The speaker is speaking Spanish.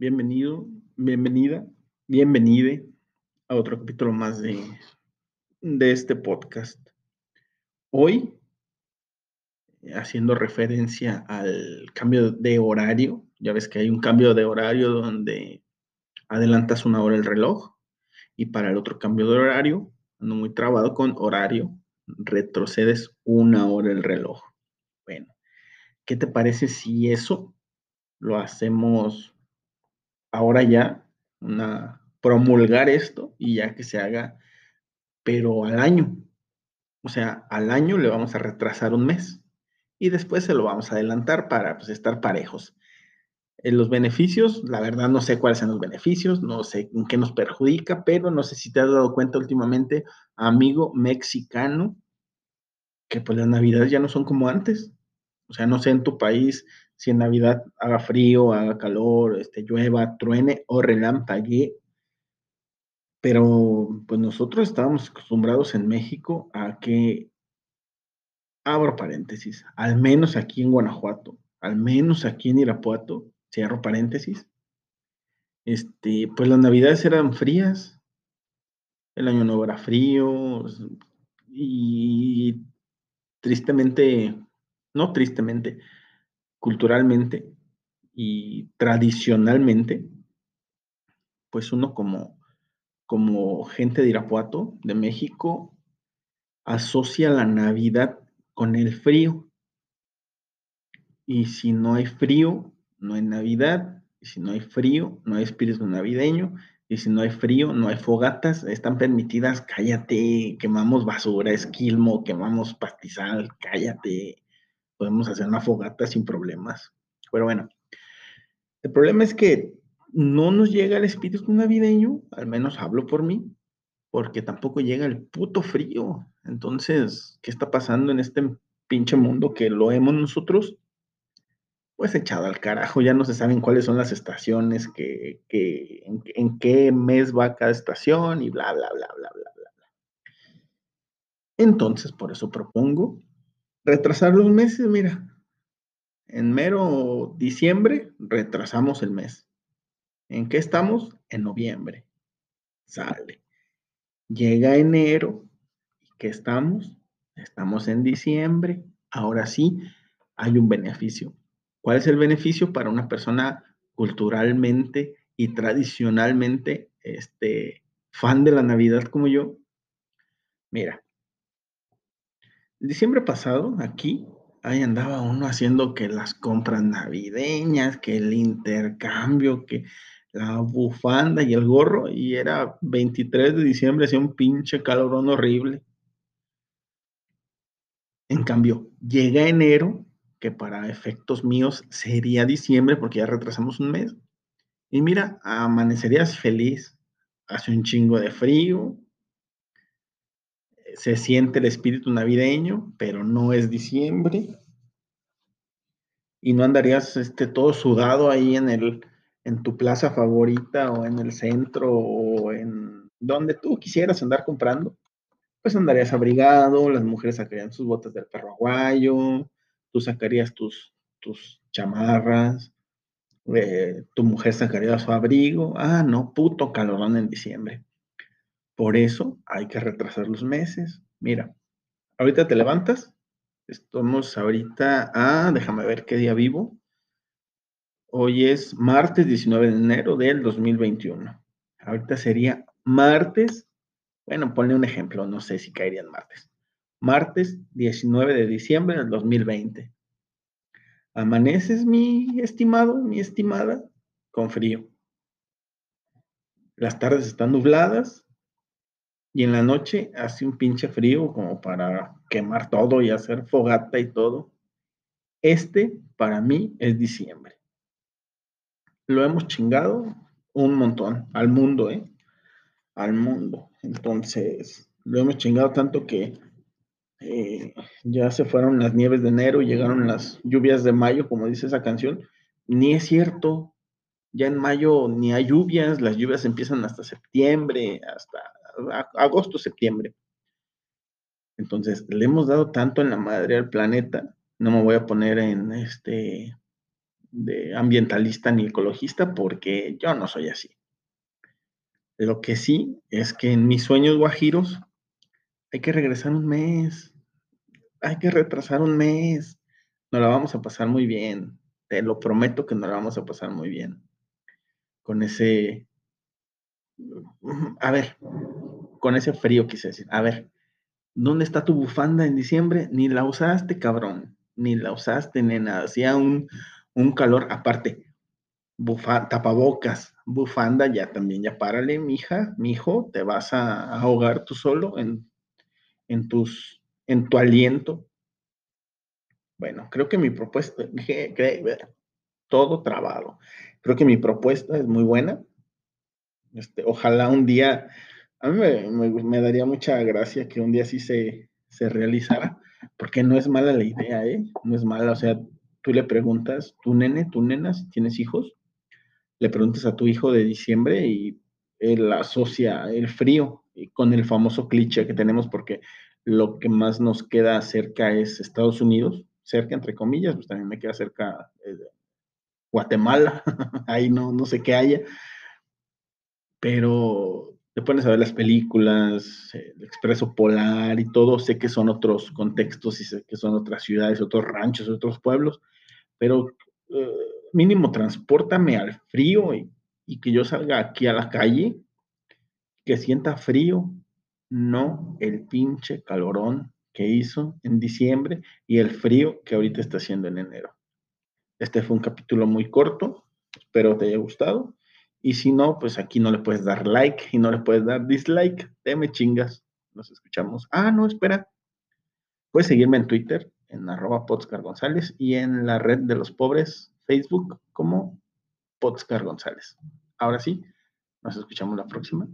Bienvenido, bienvenida, bienvenide a otro capítulo más de, de este podcast. Hoy, haciendo referencia al cambio de horario, ya ves que hay un cambio de horario donde adelantas una hora el reloj y para el otro cambio de horario, ando muy trabado con horario, retrocedes una hora el reloj. Bueno, ¿qué te parece si eso lo hacemos ahora ya, promulgar esto y ya que se haga, pero al año? O sea, al año le vamos a retrasar un mes y después se lo vamos a adelantar para pues, estar parejos. En los beneficios, la verdad no sé cuáles son los beneficios, no sé en qué nos perjudica, pero no sé si te has dado cuenta últimamente, amigo mexicano, que pues las navidades ya no son como antes. O sea, no sé en tu país si en Navidad haga frío, haga calor, este, llueva, truene o relampaguee. Pero pues nosotros estábamos acostumbrados en México a que, abro paréntesis, al menos aquí en Guanajuato, al menos aquí en Irapuato, cierro paréntesis, este, pues las navidades eran frías, el año nuevo era frío y tristemente, no tristemente, culturalmente y tradicionalmente, pues uno como, como gente de Irapuato, de México, asocia la Navidad con el frío. Y si no hay frío, no hay Navidad, y si no hay frío, no hay espíritu navideño, y si no hay frío, no hay fogatas, están permitidas, cállate, quemamos basura, esquilmo, quemamos pastizal, cállate, podemos hacer una fogata sin problemas. Pero bueno, el problema es que no nos llega el espíritu navideño, al menos hablo por mí, porque tampoco llega el puto frío. Entonces, ¿qué está pasando en este pinche mundo que lo hemos nosotros? pues echado al carajo, ya no se saben cuáles son las estaciones, que, en, qué mes va cada estación y bla, bla, bla, bla, bla, bla. Entonces, por eso propongo retrasar los meses, mira, en mero diciembre retrasamos el mes. ¿En qué estamos? En noviembre. Sale. Llega enero. ¿Y qué estamos? Estamos en diciembre. Ahora sí, hay un beneficio ¿Cuál es el beneficio para una persona culturalmente y tradicionalmente este, fan de la Navidad como yo? Mira, diciembre pasado aquí, ahí andaba uno haciendo que las compras navideñas, que el intercambio, que la bufanda y el gorro, y era 23 de diciembre, hacía un pinche calorón horrible. En cambio, llega enero que para efectos míos sería diciembre porque ya retrasamos un mes. Y mira, amanecerías feliz, hace un chingo de frío, se siente el espíritu navideño, pero no es diciembre. Y no andarías este, todo sudado ahí en, el, en tu plaza favorita o en el centro o en donde tú quisieras andar comprando. Pues andarías abrigado, las mujeres sacarían sus botas del perro aguayo, tú sacarías tus, tus chamarras, eh, tu mujer sacaría su abrigo. Ah, no, puto calorón en diciembre. Por eso hay que retrasar los meses. Mira, ahorita te levantas. Estamos ahorita, ah, déjame ver qué día vivo. Hoy es martes 19 de enero del 2021. Ahorita sería martes, bueno, ponle un ejemplo, no sé si caería en martes martes 19 de diciembre del 2020. Amaneces, mi estimado, mi estimada, con frío. Las tardes están nubladas y en la noche hace un pinche frío como para quemar todo y hacer fogata y todo. Este para mí es diciembre. Lo hemos chingado un montón al mundo, ¿eh? Al mundo. Entonces, lo hemos chingado tanto que eh, ya se fueron las nieves de enero, llegaron las lluvias de mayo, como dice esa canción. Ni es cierto, ya en mayo ni hay lluvias, las lluvias empiezan hasta septiembre, hasta agosto, septiembre. Entonces, le hemos dado tanto en la madre al planeta, no me voy a poner en este de ambientalista ni ecologista porque yo no soy así. Lo que sí es que en mis sueños guajiros hay que regresar un mes, hay que retrasar un mes, nos la vamos a pasar muy bien, te lo prometo que nos la vamos a pasar muy bien. Con ese, a ver, con ese frío quise decir, a ver, ¿dónde está tu bufanda en diciembre? Ni la usaste, cabrón, ni la usaste, nena, hacía un, un calor aparte, bufa, tapabocas, bufanda, ya también, ya párale, mija, mijo, te vas a ahogar tú solo en, en, tus, en tu aliento. Bueno, creo que mi propuesta, todo trabado. Creo que mi propuesta es muy buena. Este, ojalá un día, a mí me, daría mucha gracia que un día sí se, se realizara, porque no es mala la idea, ¿eh? No es mala, o sea, tú le preguntas, tu nene, tu nena, si tienes hijos, le preguntas a tu hijo de diciembre y él asocia el frío con el famoso cliché que tenemos porque lo que más nos queda cerca es Estados Unidos, cerca entre comillas, pues también me queda cerca eh, Guatemala, ahí no, no sé qué haya, pero te pones a ver las películas, el Expreso Polar y todo, sé que son otros contextos y sé que son otras ciudades, otros ranchos, otros pueblos, pero eh, mínimo transportame al frío y, y, que yo salga aquí a la calle, que sienta frío, no el pinche calorón que hizo en diciembre y el frío que ahorita está haciendo en enero. Este fue un capítulo muy corto, espero te haya gustado. Y si no, pues aquí no le puedes dar like y no le puedes dar dislike. Te me chingas. Nos escuchamos. Ah, no, espera. Puedes seguirme en Twitter, en arroba Podscar González y en la red de los pobres, Facebook, como Podscar González. Ahora sí, nos escuchamos la próxima.